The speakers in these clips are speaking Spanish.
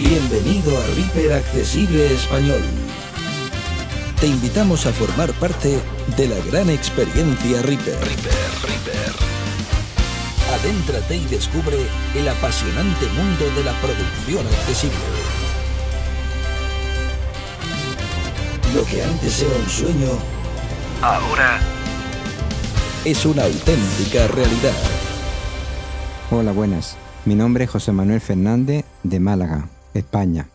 Bienvenido a Reaper Accesible Español. Te invitamos a formar parte de la gran experiencia Reaper. Reaper, Reaper. Adéntrate y descubre el apasionante mundo de la producción accesible. Lo que antes era un sueño, ahora es una auténtica realidad. Hola, buenas. Mi nombre es José Manuel Fernández de Málaga, España.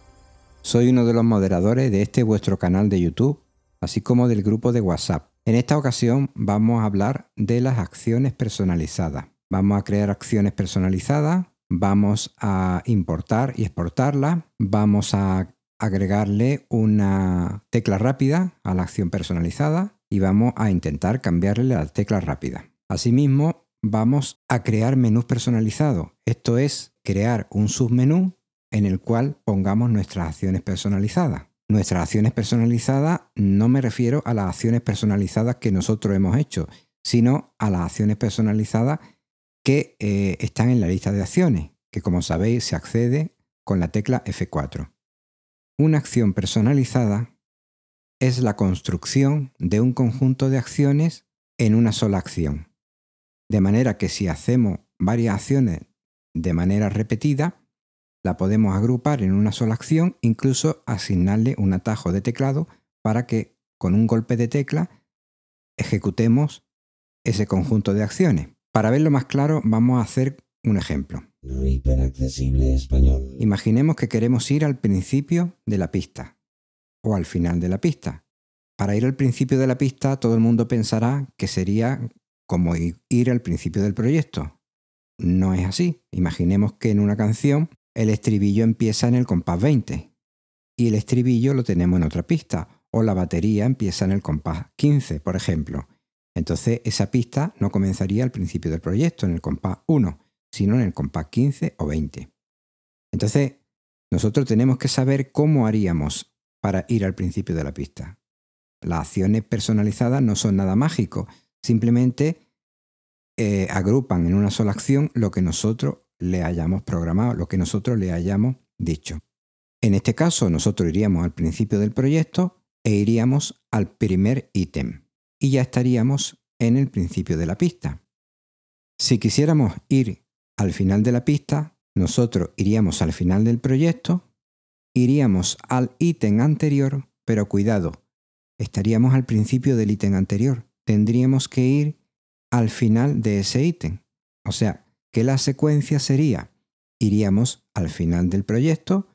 Soy uno de los moderadores de este vuestro canal de YouTube, así como del grupo de WhatsApp. En esta ocasión vamos a hablar de las acciones personalizadas. Vamos a crear acciones personalizadas, vamos a importar y exportarlas, vamos a agregarle una tecla rápida a la acción personalizada y vamos a intentar cambiarle la tecla rápida. Asimismo, vamos a crear menús personalizados. Esto es crear un submenú en el cual pongamos nuestras acciones personalizadas. Nuestras acciones personalizadas no me refiero a las acciones personalizadas que nosotros hemos hecho, sino a las acciones personalizadas que eh, están en la lista de acciones, que como sabéis se accede con la tecla F4. Una acción personalizada es la construcción de un conjunto de acciones en una sola acción. De manera que si hacemos varias acciones de manera repetida, la podemos agrupar en una sola acción, incluso asignarle un atajo de teclado para que con un golpe de tecla ejecutemos ese conjunto de acciones. Para verlo más claro, vamos a hacer un ejemplo. Imaginemos que queremos ir al principio de la pista o al final de la pista. Para ir al principio de la pista, todo el mundo pensará que sería como ir al principio del proyecto. No es así. Imaginemos que en una canción el estribillo empieza en el compás 20 y el estribillo lo tenemos en otra pista, o la batería empieza en el compás 15, por ejemplo. Entonces esa pista no comenzaría al principio del proyecto, en el compás 1, sino en el compás 15 o 20. Entonces, nosotros tenemos que saber cómo haríamos para ir al principio de la pista. Las acciones personalizadas no son nada mágico, simplemente eh, agrupan en una sola acción lo que nosotros le hayamos programado, lo que nosotros le hayamos dicho. En este caso, nosotros iríamos al principio del proyecto e iríamos al primer ítem y ya estaríamos en el principio de la pista. Si quisiéramos ir al final de la pista, nosotros iríamos al final del proyecto, iríamos al ítem anterior, pero cuidado, estaríamos al principio del ítem anterior. Tendríamos que ir al final de ese ítem. O sea, que la secuencia sería, iríamos al final del proyecto,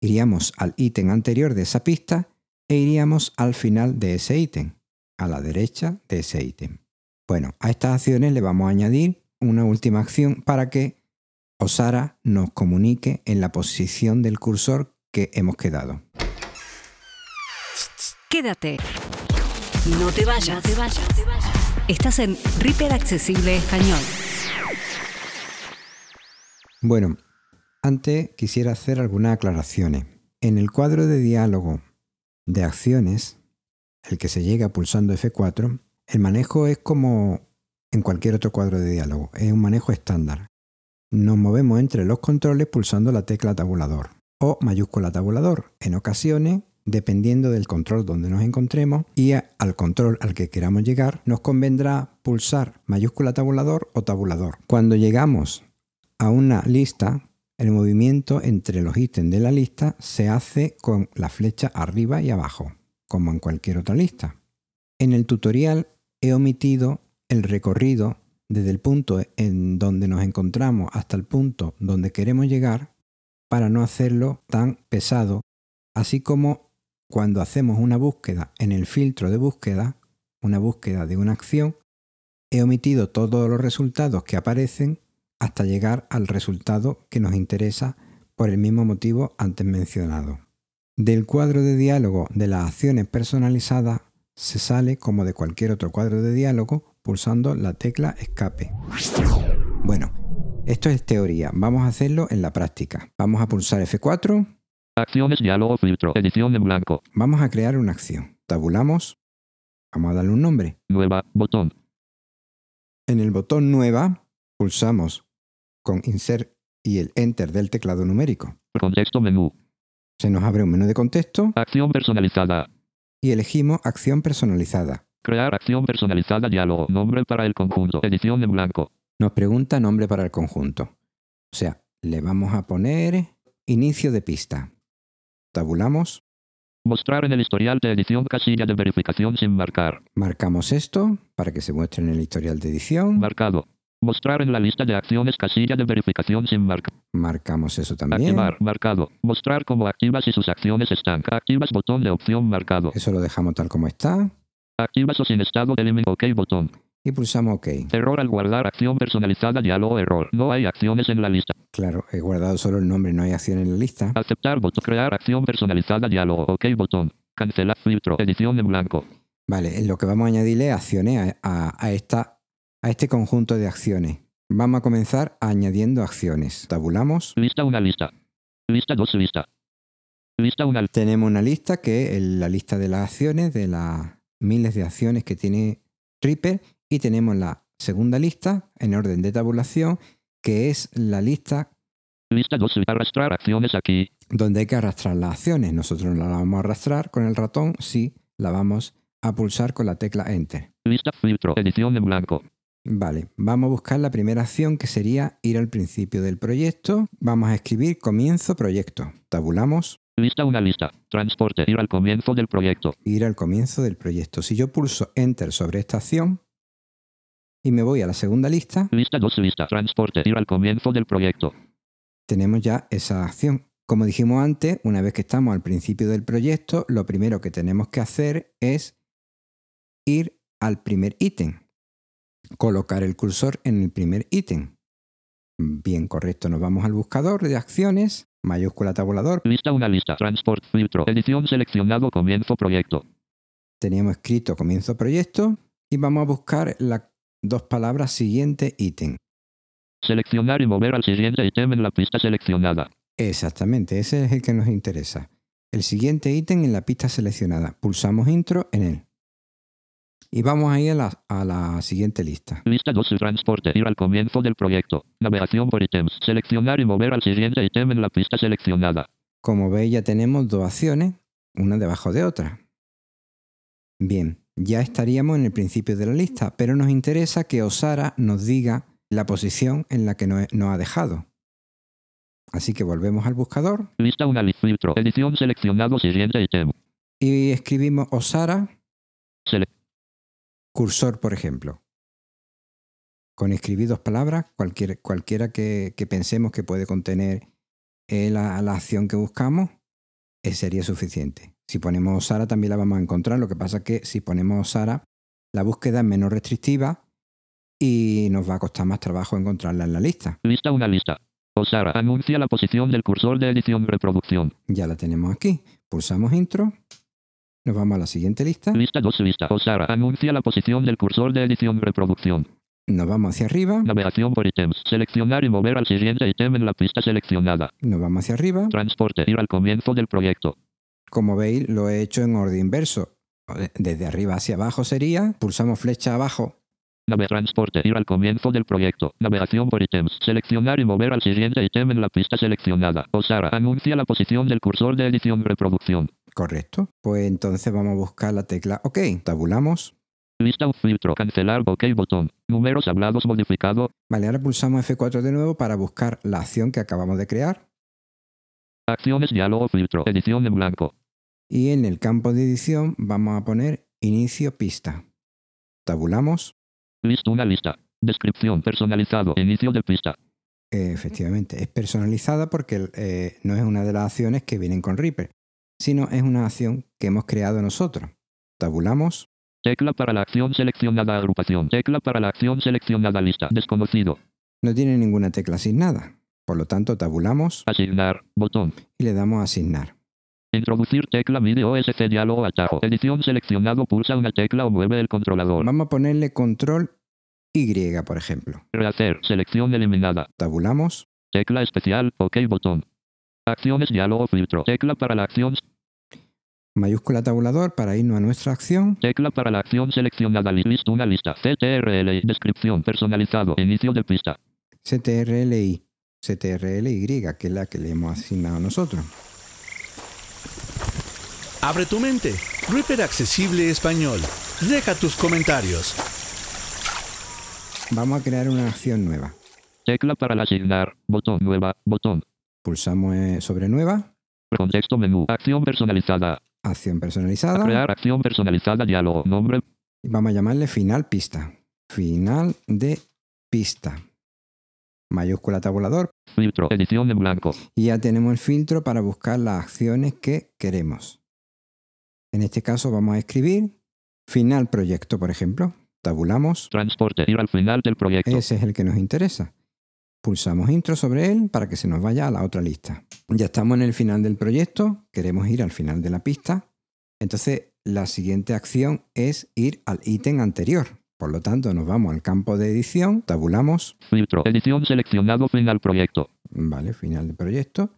iríamos al ítem anterior de esa pista e iríamos al final de ese ítem, a la derecha de ese ítem. Bueno, a estas acciones le vamos a añadir una última acción para que Osara nos comunique en la posición del cursor que hemos quedado. Quédate. No te vayas. No te vayas. Estás en Reaper Accesible Español. Bueno, antes quisiera hacer algunas aclaraciones. En el cuadro de diálogo de acciones, el que se llega pulsando F4, el manejo es como en cualquier otro cuadro de diálogo, es un manejo estándar. Nos movemos entre los controles pulsando la tecla tabulador o mayúscula tabulador. En ocasiones, dependiendo del control donde nos encontremos y al control al que queramos llegar, nos convendrá pulsar mayúscula tabulador o tabulador. Cuando llegamos a una lista, el movimiento entre los ítems de la lista se hace con la flecha arriba y abajo, como en cualquier otra lista. En el tutorial he omitido el recorrido desde el punto en donde nos encontramos hasta el punto donde queremos llegar para no hacerlo tan pesado, así como cuando hacemos una búsqueda en el filtro de búsqueda, una búsqueda de una acción, he omitido todos los resultados que aparecen hasta llegar al resultado que nos interesa por el mismo motivo antes mencionado. Del cuadro de diálogo de las acciones personalizadas se sale como de cualquier otro cuadro de diálogo pulsando la tecla escape. Bueno, esto es teoría, vamos a hacerlo en la práctica. Vamos a pulsar F4. Acciones, diálogo, filtro, edición en blanco. Vamos a crear una acción. Tabulamos. Vamos a darle un nombre. Nueva, botón. En el botón Nueva pulsamos con Insert y el Enter del teclado numérico. Contexto menú. Se nos abre un menú de contexto Acción personalizada. y elegimos acción personalizada. Crear acción personalizada diálogo. Nombre para el conjunto. Edición en blanco. Nos pregunta nombre para el conjunto. O sea, le vamos a poner inicio de pista. Tabulamos, Mostrar en el historial de edición casilla de verificación sin marcar. marcamos esto para que se muestre en el historial de edición. Marcado. Mostrar en la lista de acciones casilla de verificación sin marcar. Marcamos eso también. Activar. Marcado. Mostrar como activas y sus acciones están. Activas botón de opción marcado. Eso lo dejamos tal como está Activas o sin estado de elimin OK botón. y pulsamos OK. Error al guardar acción personalizada diálogo error. No hay acciones en la lista. Claro, he guardado solo el nombre, no hay acción en la lista. Aceptar botón. Crear acción personalizada diálogo. OK botón. Cancelar filtro. Edición en blanco. Vale, lo que vamos a añadirle acciones a, a- a esta, a este conjunto de acciones. Vamos a comenzar añadiendo acciones. Tabulamos. Lista una lista. Lista dos lista. Lista una Tenemos una lista que es la lista de las acciones, de las miles de acciones que tiene Reaper. Y tenemos la segunda lista en orden de tabulación, que es la lista lista dos arrastrar acciones aquí. donde hay que arrastrar las acciones. Nosotros no la vamos a arrastrar con el ratón, sí la vamos a pulsar con la tecla Enter. Lista filtro. Edición en blanco. Vale, vamos a buscar la primera acción que sería ir al principio del proyecto. Vamos a escribir comienzo proyecto. Tabulamos, Lista una lista. Transporte. Ir al comienzo del proyecto. ir al comienzo del proyecto. Si yo pulso Enter sobre esta acción y me voy a la segunda lista, Lista dos lista. Transporte. Ir al comienzo del proyecto. tenemos ya esa acción. Como dijimos antes, una vez que estamos al principio del proyecto, lo primero que tenemos que hacer es ir al primer ítem. Colocar el cursor en el primer ítem. Bien, correcto. Nos vamos al buscador de acciones, mayúscula tabulador. Lista una lista. Transport. Filtro. Edición seleccionado. Comienzo proyecto. Teníamos escrito comienzo proyecto y vamos a buscar las dos palabras siguiente ítem. Seleccionar y mover al siguiente ítem en la pista seleccionada. Exactamente, ese es el que nos interesa. El siguiente ítem en la pista seleccionada. Pulsamos intro en él. Y vamos a ir a la, a la siguiente lista. Lista 2 transporte. Ir al comienzo del proyecto. Navegación por ítems. Seleccionar y mover al siguiente ítem en la pista seleccionada. Como veis ya tenemos dos acciones, una debajo de otra. Bien, ya estaríamos en el principio de la lista, pero nos interesa que Osara nos diga la posición en la que nos, nos ha dejado. Así que volvemos al buscador Lista una filtro. Edición seleccionado siguiente ítem. y escribimos Osara Sele- cursor, por ejemplo. Con escribir dos palabras, cualquier, cualquiera que, que pensemos que puede contener eh, la, la acción que buscamos, eh, sería suficiente. Si ponemos Sara también la vamos a encontrar, lo que pasa es que si ponemos Sara, la búsqueda es menos restrictiva y nos va a costar más trabajo encontrarla en la lista. Lista una lista. Osara anuncia la posición del cursor de edición reproducción. Ya la tenemos aquí. Pulsamos intro, nos vamos a la siguiente lista, Lista 2 lista. Osara anuncia la posición del cursor de edición reproducción. nos vamos hacia arriba, Navegación por ítems. Seleccionar y mover al siguiente ítem en la pista seleccionada. nos vamos hacia arriba. Transporte. Ir al comienzo del proyecto. Como veis, lo he hecho en orden inverso. Desde arriba hacia abajo sería, pulsamos flecha abajo, Nave transporte. Ir al comienzo del proyecto. Navegación por ítems. Seleccionar y mover al siguiente ítem en la pista seleccionada. Osara anuncia la posición del cursor de edición reproducción. Correcto. Pues entonces vamos a buscar la tecla OK. Tabulamos. Lista un filtro. Cancelar. OK botón. Números hablados modificado. Vale, ahora pulsamos F4 de nuevo para buscar la acción que acabamos de crear. Acciones diálogo filtro. Edición en blanco. Y en el campo de edición vamos a poner inicio pista. Tabulamos. Lista una lista. Descripción personalizado. Inicio de pista. Efectivamente, es personalizada porque eh, no es una de las acciones que vienen con Reaper, sino es una acción que hemos creado nosotros. Tabulamos. Tecla para la acción seleccionada agrupación. Tecla para la acción seleccionada lista. Desconocido. No tiene ninguna tecla asignada. Por lo tanto, tabulamos Asignar. Botón. y le damos a asignar. Introducir tecla MIDI OSC diálogo atajo. Edición seleccionado pulsa una tecla o mueve el controlador. Vamos a ponerle control Y, por ejemplo. Rehacer. Selección eliminada. Tabulamos. Tecla especial. OK botón. Acciones diálogo filtro. Tecla para la acción. Mayúscula tabulador para irnos a nuestra acción. Tecla para la acción seleccionada. li- Lista una lista. CTRL. Descripción personalizado. Inicio de pista. CTRLI. CTRLY, que es la que le hemos asignado nosotros. Abre tu mente. Reaper Accesible Español. Deja tus comentarios. Vamos a crear una acción nueva. Tecla para asignar. Botón nueva. Botón. Pulsamos eh, sobre nueva, Contexto menú. Acción personalizada. acción personalizada. Crear acción personalizada. Diálogo. Nombre. Y vamos a llamarle final pista. Final de pista. Mayúscula tabulador. Filtro. Edición en blanco. Y ya tenemos el filtro para buscar las acciones que queremos. En este caso vamos a escribir final proyecto, por ejemplo. Tabulamos. Transporte. Ir al final del proyecto. Ese es el que nos interesa. Pulsamos intro sobre él para que se nos vaya a la otra lista. Ya estamos en el final del proyecto, queremos ir al final de la pista. Entonces, la siguiente acción es ir al ítem anterior. Por lo tanto, nos vamos al campo de edición, tabulamos, Filtro. Edición seleccionado. Final proyecto. vale, final del proyecto.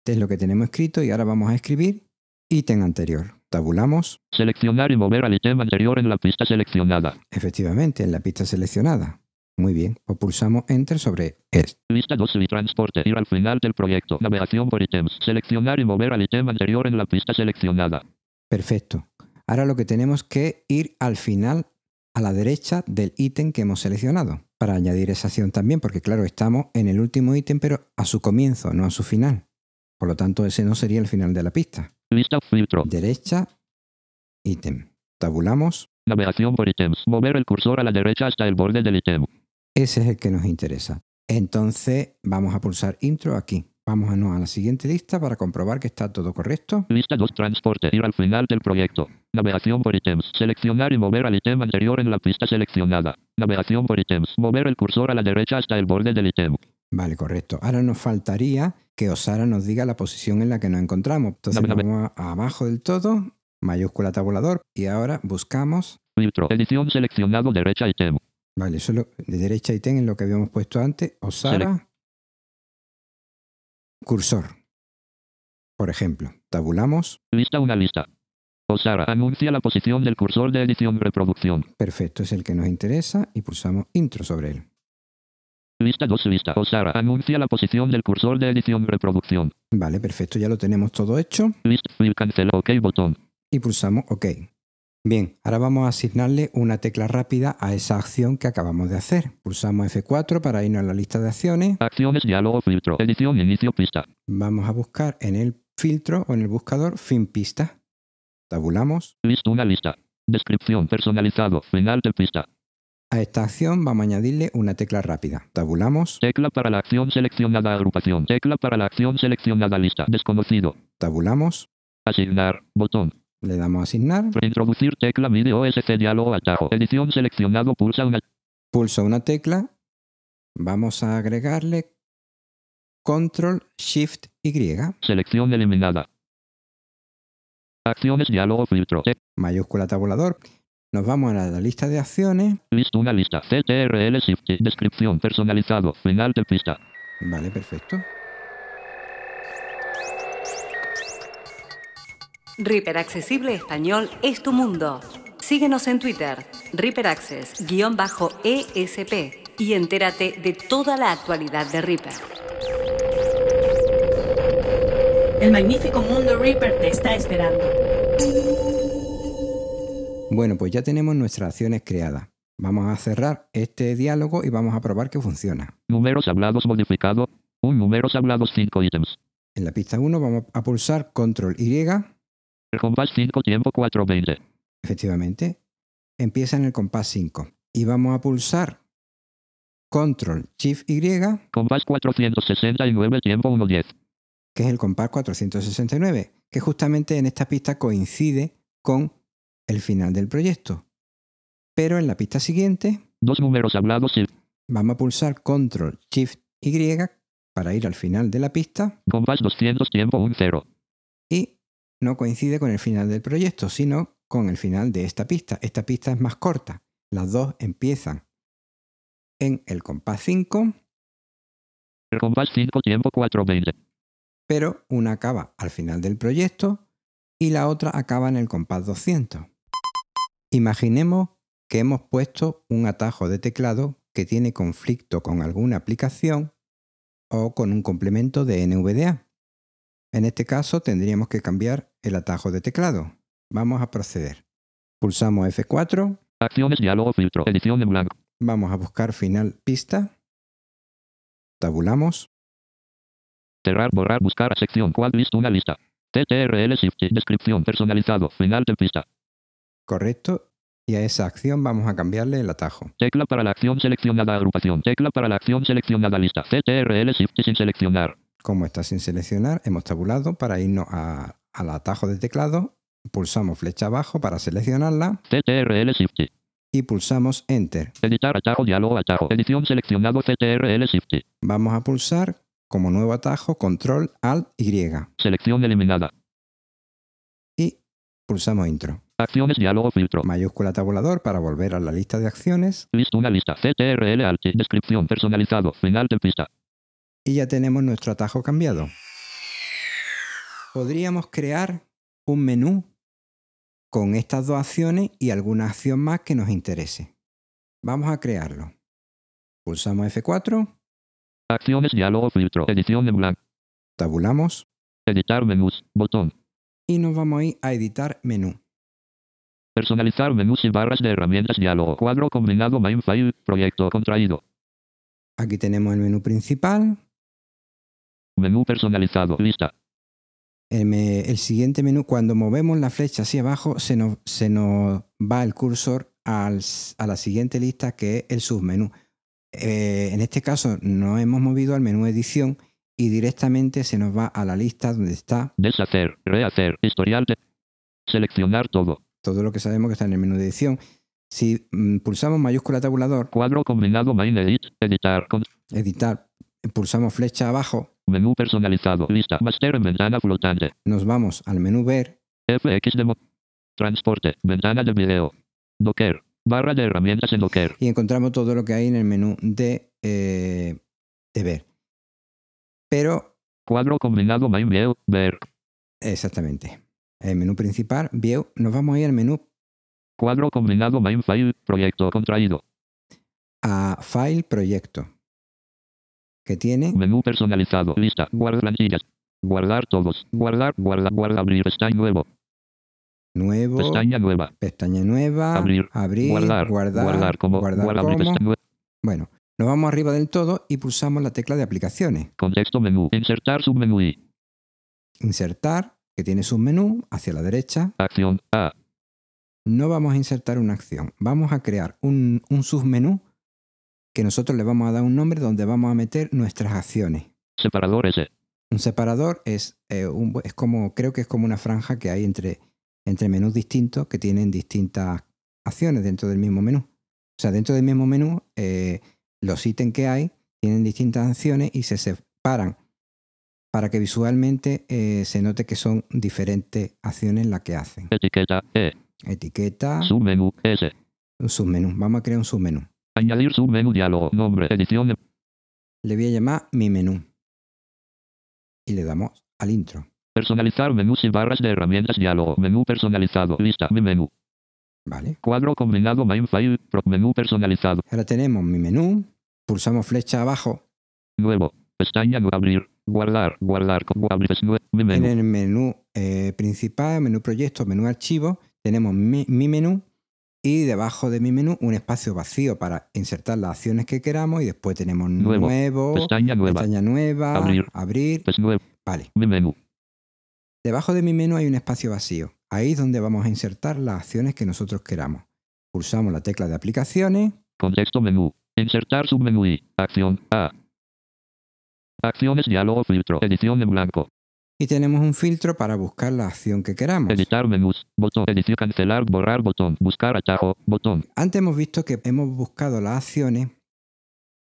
Este es lo que tenemos escrito y ahora vamos a escribir ítem anterior. Tabulamos, Seleccionar y mover al ítem anterior en la pista seleccionada. efectivamente, en la pista seleccionada. Muy bien, o pulsamos enter sobre esto. Lista 2 y transporte. Ir al final del proyecto. Navegación por ítems. Seleccionar y mover al ítem anterior en la pista seleccionada. Perfecto. Ahora lo que tenemos que ir al final, a la derecha del ítem que hemos seleccionado, para añadir esa acción también, porque claro, estamos en el último ítem, pero a su comienzo, no a su final. Por lo tanto, ese no sería el final de la pista. Lista filtro. Derecha, ítem. Tabulamos. Navegación por ítems. Mover el cursor a la derecha hasta el borde del ítem. Ese es el que nos interesa. Entonces, vamos a pulsar intro aquí. Vamos a, no, a la siguiente lista para comprobar que está todo correcto. Lista 2 transporte. Ir al final del proyecto. Navegación por ítems. Seleccionar y mover al ítem anterior en la pista seleccionada. Navegación por ítems. Mover el cursor a la derecha hasta el borde del ítem. Vale, correcto. Ahora nos faltaría que Osara nos diga la posición en la que nos encontramos. Entonces vamos a- abajo del todo, mayúscula tabulador, y ahora buscamos, Filtro. Edición seleccionado derecha ítem. Vale, solo de derecha y ten en lo que habíamos puesto antes, Osara, cursor. Por ejemplo, tabulamos, Lista una lista. Osara anuncia la posición del cursor de edición reproducción. perfecto, es el que nos interesa, y pulsamos intro sobre él. Lista 2 lista. Osara anuncia la posición del cursor de edición reproducción. Vale, perfecto, ya lo tenemos todo hecho, List fill cancela OK botón. y pulsamos OK. Bien, ahora vamos a asignarle una tecla rápida a esa acción que acabamos de hacer. Pulsamos F4 para irnos a la lista de acciones. Acciones diálogo filtro. Edición inicio pista. Vamos a buscar en el filtro o en el buscador fin pista. Tabulamos. List una lista. Descripción personalizado. Final de pista. A esta acción vamos a añadirle una tecla rápida. Tabulamos. Tecla para la acción seleccionada agrupación. Tecla para la acción seleccionada lista. Desconocido. Tabulamos. Asignar. Botón. Le damos a asignar. Reintroducir tecla MIDI OSC diálogo atajo. Edición seleccionado pulsa una. Pulso una tecla. Vamos a agregarle Control Shift Y. Selección eliminada. Acciones diálogo filtro. Te- Mayúscula tabulador. Nos vamos a la lista de acciones. List una lista. CTRL Shift. Descripción personalizado. Final de pista. Vale, perfecto. Reaper Accesible Español es tu mundo. Síguenos en Twitter, Reaper Access-ESP y entérate de toda la actualidad de Reaper. El magnífico mundo Reaper te está esperando. Bueno, pues ya tenemos nuestras acciones creadas. Vamos a cerrar este diálogo y vamos a probar que funciona. Números hablados modificado. Un números hablados 5 ítems. En la pista 1 vamos a pulsar Control Y. Compás 5 tiempo 420. Efectivamente, empieza en el compás 5. Y vamos a pulsar Control Shift Y, Compás 469 tiempo 110. que es el compás 469, que justamente en esta pista coincide con el final del proyecto. Pero en la pista siguiente Dos números hablados y vamos a pulsar Control Shift Y para ir al final de la pista compás 200 tiempo 10. No coincide con el final del proyecto, sino con el final de esta pista. Esta pista es más corta. Las dos empiezan en el compás 5, Compás 5 tiempo 420. pero una acaba al final del proyecto y la otra acaba en el compás 200. Imaginemos que hemos puesto un atajo de teclado que tiene conflicto con alguna aplicación o con un complemento de NVDA. En este caso tendríamos que cambiar el atajo de teclado. Vamos a proceder. Pulsamos F4, Acciones, diálogo, filtro. Edición en blanco. vamos a buscar final pista, tabulamos, Cerrar, borrar, buscar. Sección. ¿Cuál lista? Una lista. TTRL Shift. Descripción. Personalizado. Final de pista. correcto, y a esa acción vamos a cambiarle el atajo. Tecla para la acción seleccionada. Agrupación. Tecla para la acción seleccionada. Lista. CTRL Shift sin seleccionar. Como está sin seleccionar, hemos tabulado para irnos a- al atajo de teclado, pulsamos flecha abajo para seleccionarla CTRL Shift. y pulsamos Enter. Editar atajo. Diálogo atajo. Edición seleccionado. CTRL Shift. Vamos a pulsar como nuevo atajo Control Alt Y Selección eliminada. y pulsamos Intro. Acciones. Diálogo filtro. Mayúscula tabulador para volver a la lista de acciones Lista. Una lista. CTRL Alt. Descripción. Personalizado. Final de pista. y ya tenemos nuestro atajo cambiado. Podríamos crear un menú con estas dos acciones y alguna acción más que nos interese. Vamos a crearlo. Pulsamos F4, Acciones. Diálogo filtro. Edición en blanco. tabulamos Editar menús. Botón. y nos vamos a ir a editar menú. Personalizar menús y barras de herramientas. Diálogo. Cuadro combinado. Main file. Proyecto contraído. Aquí tenemos el menú principal. Menú personalizado. Lista. El, me- el siguiente menú, cuando movemos la flecha hacia abajo, se nos, se nos va el cursor al a la siguiente lista que es el submenú. Eh, en este caso nos hemos movido al menú edición y directamente se nos va a la lista donde está Deshacer. Rehacer. Historial de. Seleccionar todo. todo lo que sabemos que está en el menú de edición. Si mm, pulsamos mayúscula tabulador, Cuadro combinado. Main edit. Editar. Con. editar, pulsamos flecha abajo, Menú personalizado. Lista. Master en ventana flotante. nos vamos al menú ver FX de Transporte. Ventana de video. Docker. Barra de herramientas en Docker. y encontramos todo lo que hay en el menú de, eh, de ver. Pero Cuadro combinado Main View. Ver. Exactamente. El menú principal, View, nos vamos a ir al menú Cuadro combinado Main File. Proyecto contraído. a File Proyecto, que tiene Menú personalizado. Lista. Guardar plantillas. Guardar todos. Guardar. Guardar. Guardar. Abrir. Pestaña nuevo. nuevo, Pestaña nueva. pestaña nueva, Abrir. guardar, guardar. Guardar como. guardar abrir como. Bueno, nos vamos arriba del todo y pulsamos la tecla de aplicaciones. Contexto menú. Insertar submenú y. Insertar, que tiene submenú, hacia la derecha. Acción. A. No vamos a insertar una acción, vamos a crear un, un submenú que nosotros le vamos a dar un nombre donde vamos a meter nuestras acciones. Separador S. Un separador es, eh, un- es como, creo que es como una franja que hay entre, entre menús distintos que tienen distintas acciones dentro del mismo menú. O sea, dentro del mismo menú, eh, los ítems que hay tienen distintas acciones y se separan para que visualmente eh, se note que son diferentes acciones las que hacen. Etiqueta. E. Etiqueta, Submenú. S. un submenú. Vamos a crear un submenú. Añadir submenú diálogo. Nombre. Edición. Le voy a llamar mi menú. Y le damos al intro. Personalizar menús y barras de herramientas diálogo. Menú personalizado. Lista. Mi menú. ¿Vale? Cuadro combinado Main File. Pro- menú personalizado. Ahora tenemos mi menú. Pulsamos flecha abajo Nuevo. Pestaña. Abrir. Guardar. Guardar. Abrir. Mi En menú. el menú eh, principal, menú proyecto, menú archivo, tenemos mi, mi menú y debajo de mi menú un espacio vacío para insertar las acciones que queramos y después tenemos Nuevo. nuevo, Pestaña nueva. pestaña nueva, Abrir. abrir. Es nuevo. Vale. Mi menú. Debajo de mi menú hay un espacio vacío. Ahí es donde vamos a insertar las acciones que nosotros queramos. Pulsamos la tecla de aplicaciones, Contexto menú. Insertar submenú y. Acción. A. Acciones diálogo filtro. Edición en blanco. Y tenemos un filtro para buscar la acción que queramos. Editar menús. Botón. Edición. Cancelar. Borrar. Botón. Buscar atajo. Botón. Antes hemos visto que hemos buscado las acciones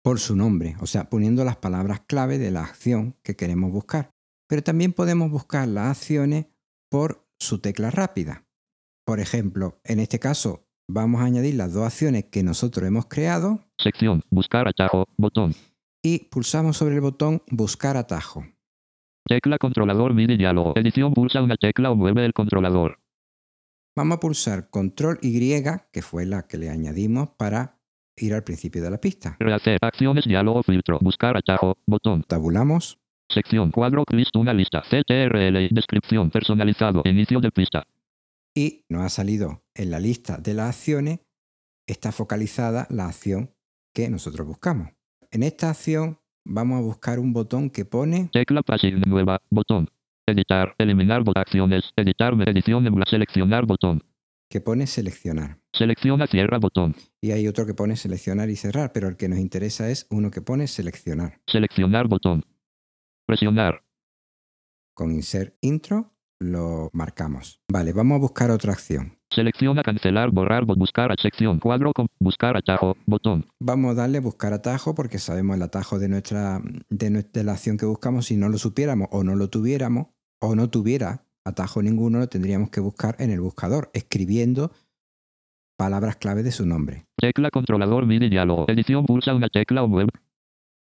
por su nombre, o sea, poniendo las palabras clave de la acción que queremos buscar. Pero también podemos buscar las acciones por su tecla rápida. Por ejemplo, en este caso vamos a añadir las dos acciones que nosotros hemos creado Sección. Buscar atajo. Botón. y pulsamos sobre el botón Buscar atajo. Tecla controlador MIDI diálogo. Edición pulsa una tecla o mueve el controlador. Vamos a pulsar Control Y, que fue la que le añadimos para ir al principio de la pista. Rehacer. Acciones diálogo filtro. Buscar atajo. Botón. Tabulamos Sección cuadro list una lista. CTRL descripción personalizado. Inicio de pista. Y nos ha salido en la lista de las acciones, está focalizada la acción que nosotros buscamos. En esta acción vamos a buscar un botón que pone Tecla pasiva nueva. Botón. Editar. Eliminar acciones. Editar edición seleccionar botón. que pone seleccionar. Selecciona cierra botón. Y hay otro que pone seleccionar y cerrar, pero el que nos interesa es uno que pone seleccionar. Seleccionar botón. Presionar. Con insert intro lo marcamos. Vale, vamos a buscar otra acción. Selecciona cancelar, borrar, bo- buscar a sección cuadro con buscar atajo, botón. Vamos a darle buscar atajo porque sabemos el atajo de nuestra de, la acción que buscamos. Si no lo supiéramos o no lo tuviéramos o no tuviera atajo ninguno, lo tendríamos que buscar en el buscador, escribiendo palabras clave de su nombre. Tecla controlador MIDI diálogo. Edición pulsa una tecla o web.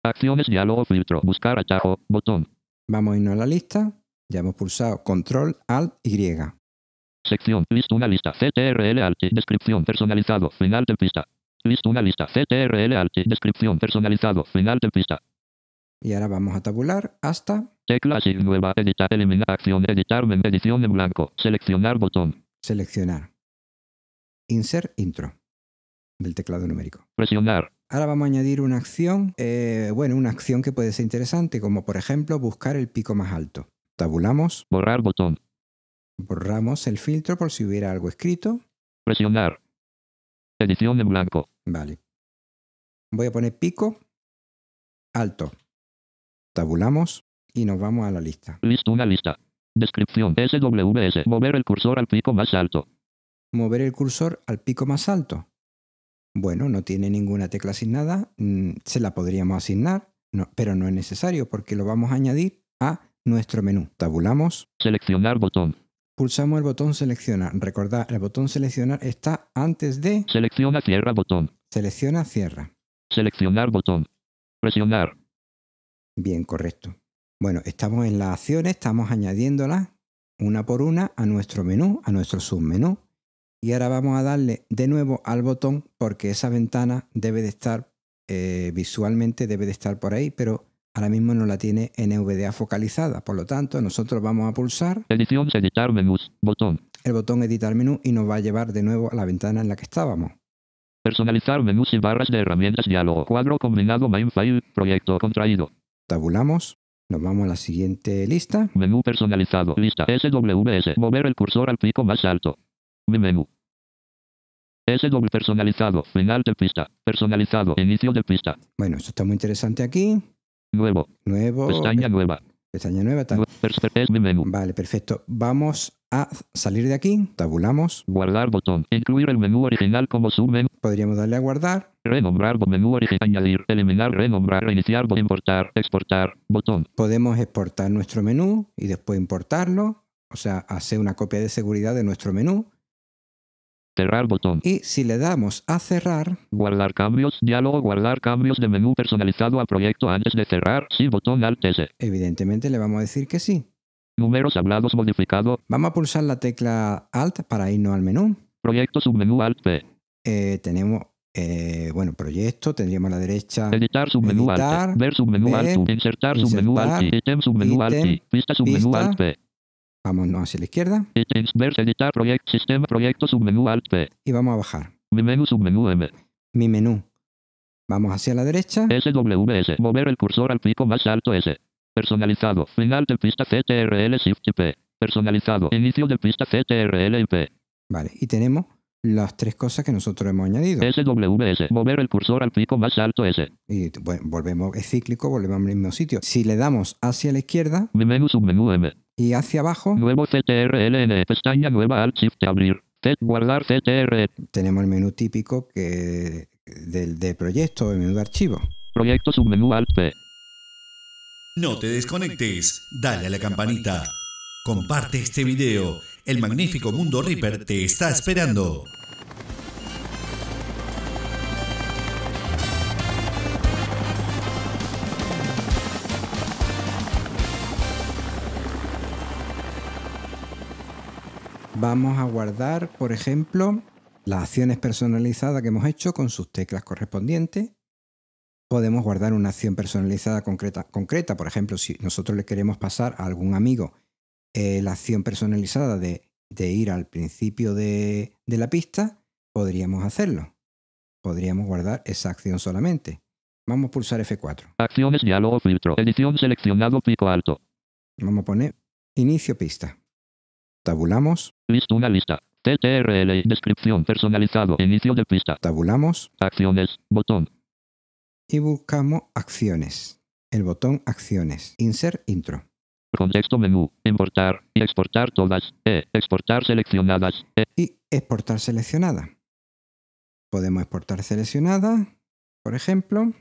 Acciones diálogo filtro. Buscar atajo, botón. Vamos a irnos a la lista. Ya hemos pulsado control alt y. Sección. List una lista. CTRL alt. Descripción personalizado. Final de pista. List una lista. CTRL alt. Descripción personalizado. Final de pista. Y ahora vamos a tabular hasta Tecla así nueva. Editar. Eliminar acción. Editar. Edición en blanco. Seleccionar botón. seleccionar. Insert intro del teclado numérico. Presionar. Ahora vamos a añadir una acción, eh, bueno, una acción que puede ser interesante, como por ejemplo buscar el pico más alto. Tabulamos, Borrar botón. borramos el filtro por si hubiera algo escrito. Presionar. Edición en blanco. Vale. Voy a poner pico alto. Tabulamos y nos vamos a la lista. List una lista. Descripción. SWS. Mover el cursor al pico más alto. Mover el cursor al pico más alto. Bueno, no tiene ninguna tecla asignada, mm, se la podríamos asignar, no, pero no es necesario porque lo vamos a añadir a nuestro menú. Tabulamos, Seleccionar botón. pulsamos el botón seleccionar. Recordad, el botón seleccionar está antes de Selecciona cierra botón. selecciona, cierra. Seleccionar botón. Presionar. Bien, correcto. Bueno, estamos en las acciones, estamos añadiéndolas una por una a nuestro menú, a nuestro submenú. Y ahora vamos a darle de nuevo al botón porque esa ventana debe de estar eh, visualmente, debe de estar por ahí, pero ahora mismo no la tiene NVDA focalizada. Por lo tanto, nosotros vamos a pulsar Edición editar menús. Botón. el botón editar menú y nos va a llevar de nuevo a la ventana en la que estábamos. Personalizar menús y barras de herramientas diálogo. Cuadro combinado main file. Proyecto contraído. Tabulamos, nos vamos a la siguiente lista. Menú personalizado. Lista. SWS. Mover el cursor al pico más alto. Mi menú. SW personalizado. Final de pista. Personalizado. Inicio de pista. Bueno, esto está muy interesante aquí. Nuevo. Nuevo. Pestaña nueva. pestaña nueva. tal. Es mi menú. Vale, perfecto. Vamos a salir de aquí, tabulamos, Guardar botón. Incluir el menú original como submenú. podríamos darle a guardar, Renombrar menú original. Añadir. Eliminar. Renombrar. Reiniciar. Importar. Exportar. Botón. podemos exportar nuestro menú y después importarlo, o sea, hacer una copia de seguridad de nuestro menú Cerrar botón. y si le damos a cerrar, Guardar cambios. Diálogo. Guardar cambios de menú personalizado a proyecto antes de cerrar. Sí. Botón Alt S. evidentemente le vamos a decir que sí. Números hablados modificado. Vamos a pulsar la tecla Alt para irnos al menú. Proyecto submenú Alt P. Eh, tenemos, eh, bueno, proyecto, tendríamos a la derecha Editar submenú Editar, Alt. Ver submenú Alt. Insertar submenú Alt Ítem submenú Alt. Pista submenú. Alt P. vámonos hacia la izquierda. Ver editar sistema proyecto submenú Alt P. y vamos a bajar. Mi menú submenú M. Mi menú. Vamos hacia la derecha. SWS. Mover el cursor al pico más alto S. Personalizado. Final de pista CTRL Shift P. Personalizado. Inicio de pista CTRL y P. Vale, y tenemos las tres cosas que nosotros hemos añadido. SWS. Mover el cursor al pico más alto S. Y bueno, volvemos, es cíclico, volvemos al mismo sitio. Si le damos hacia la izquierda Mi menú submenú M. y hacia abajo, Nuevo CTRLN. Pestaña nueva Alt Shift abrir. Guardar CTRL. tenemos el menú típico que, del de proyecto, el menú de archivo. Proyecto submenú Alt P. No te desconectes, dale a la campanita. Comparte este video. El magnífico Mundo Reaper te está esperando. Vamos a guardar, por ejemplo, las acciones personalizadas que hemos hecho con sus teclas correspondientes. podemos guardar una acción personalizada concreta. concreta. Por ejemplo, si nosotros le queremos pasar a algún amigo eh, la acción personalizada de, de ir al principio de, de la pista, podríamos hacerlo. Podríamos guardar esa acción solamente. Vamos a pulsar F4. Acciones, diálogo, filtro. Edición seleccionado, pico alto. Vamos a poner inicio pista. Tabulamos, Lista una lista. TTRL. Descripción personalizado. Inicio de pista. tabulamos Acciones. Botón. y buscamos acciones. El botón acciones. Insert intro. Contexto menú. Importar. Y exportar todas. E. Exportar seleccionadas. E. Y exportar seleccionada. Podemos exportar seleccionada, por ejemplo,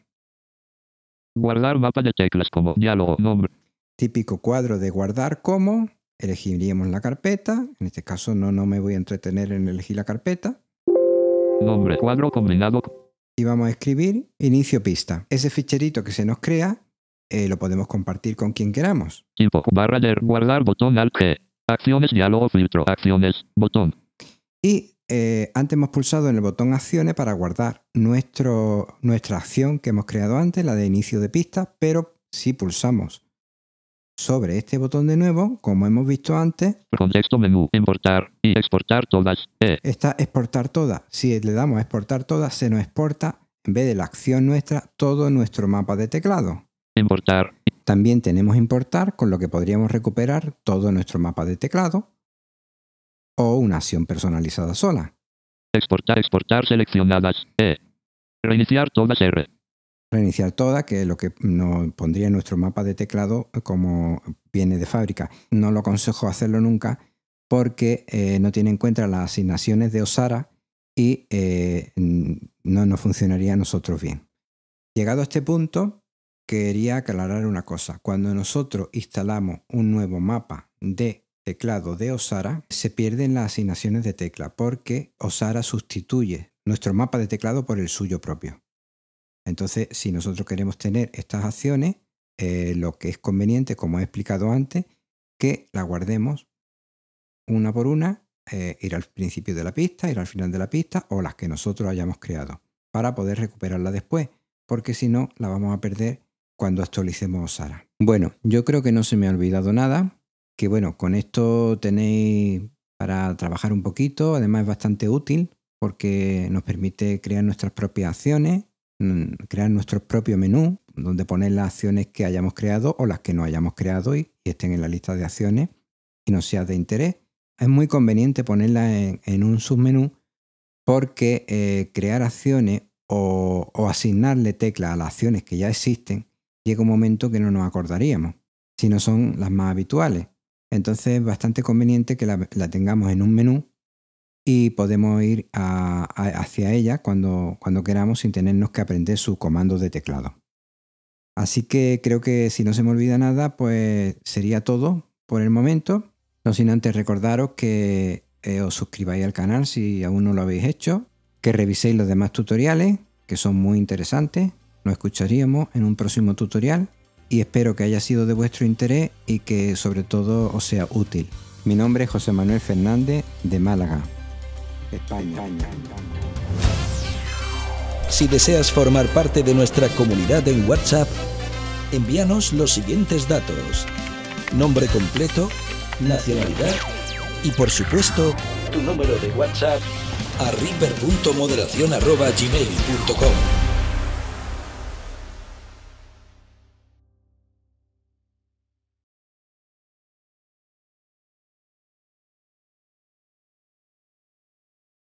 Guardar mapa de teclas como diálogo, nombre. típico cuadro de guardar como, elegiríamos la carpeta, en este caso no, no me voy a entretener en elegir la carpeta, Nombre. Cuadro combinado. y vamos a escribir inicio pista. Ese ficherito que se nos crea eh, lo podemos compartir con quien queramos. Barra guardar botón alt G. Acciones, diálogo, filtro. Acciones. Botón. Y eh, antes hemos pulsado en el botón acciones para guardar nuestro, nuestra acción que hemos creado antes, la de inicio de pista, pero si pulsamos sobre este botón de nuevo, como hemos visto antes, Contexto menú. Importar. Y exportar todas. E. está exportar todas. Si le damos a exportar todas, se nos exporta, en vez de la acción nuestra, todo nuestro mapa de teclado. Importar. También tenemos importar, con lo que podríamos recuperar todo nuestro mapa de teclado o una acción personalizada sola. Exportar. Exportar seleccionadas. E. Reiniciar todas R. Reiniciar toda, que es lo que nos pondría en nuestro mapa de teclado como viene de fábrica. No lo aconsejo hacerlo nunca porque eh, no tiene en cuenta las asignaciones de Osara y eh, no nos funcionaría a nosotros bien. Llegado a este punto, quería aclarar una cosa. Cuando nosotros instalamos un nuevo mapa de teclado de Osara, se pierden las asignaciones de tecla porque Osara sustituye nuestro mapa de teclado por el suyo propio. Entonces, si nosotros queremos tener estas acciones, eh, lo que es conveniente, como he explicado antes, que la guardemos una por una, eh, ir al principio de la pista, ir al final de la pista o las que nosotros hayamos creado, para poder recuperarla después, porque si no, la vamos a perder cuando actualicemos Osara. Bueno, yo creo que no se me ha olvidado nada, que bueno, con esto tenéis para trabajar un poquito, además es bastante útil porque nos permite crear nuestras propias acciones, mm, crear nuestro propio menú, donde poner las acciones que hayamos creado o las que no hayamos creado y, y estén en la lista de acciones y no sea de interés. Es muy conveniente ponerlas en, en un submenú porque eh, crear acciones o, o asignarle teclas a las acciones que ya existen llega un momento que no nos acordaríamos, si no son las más habituales. Entonces es bastante conveniente que la, tengamos en un menú y podemos ir hacia ella cuando, queramos sin tenernos que aprender su comando de teclado. Así que creo que si no se me olvida nada, pues sería todo por el momento. No sin antes recordaros que eh, os suscribáis al canal si aún no lo habéis hecho, que reviséis los demás tutoriales, que son muy interesantes. Nos escucharíamos en un próximo tutorial y espero que haya sido de vuestro interés y que sobre todo os sea útil. Mi nombre es José Manuel Fernández de Málaga, España. Si deseas formar parte de nuestra comunidad en WhatsApp, envíanos los siguientes datos. Nombre completo, nacionalidad y por supuesto tu número de WhatsApp a reaper.moderación.gmail.com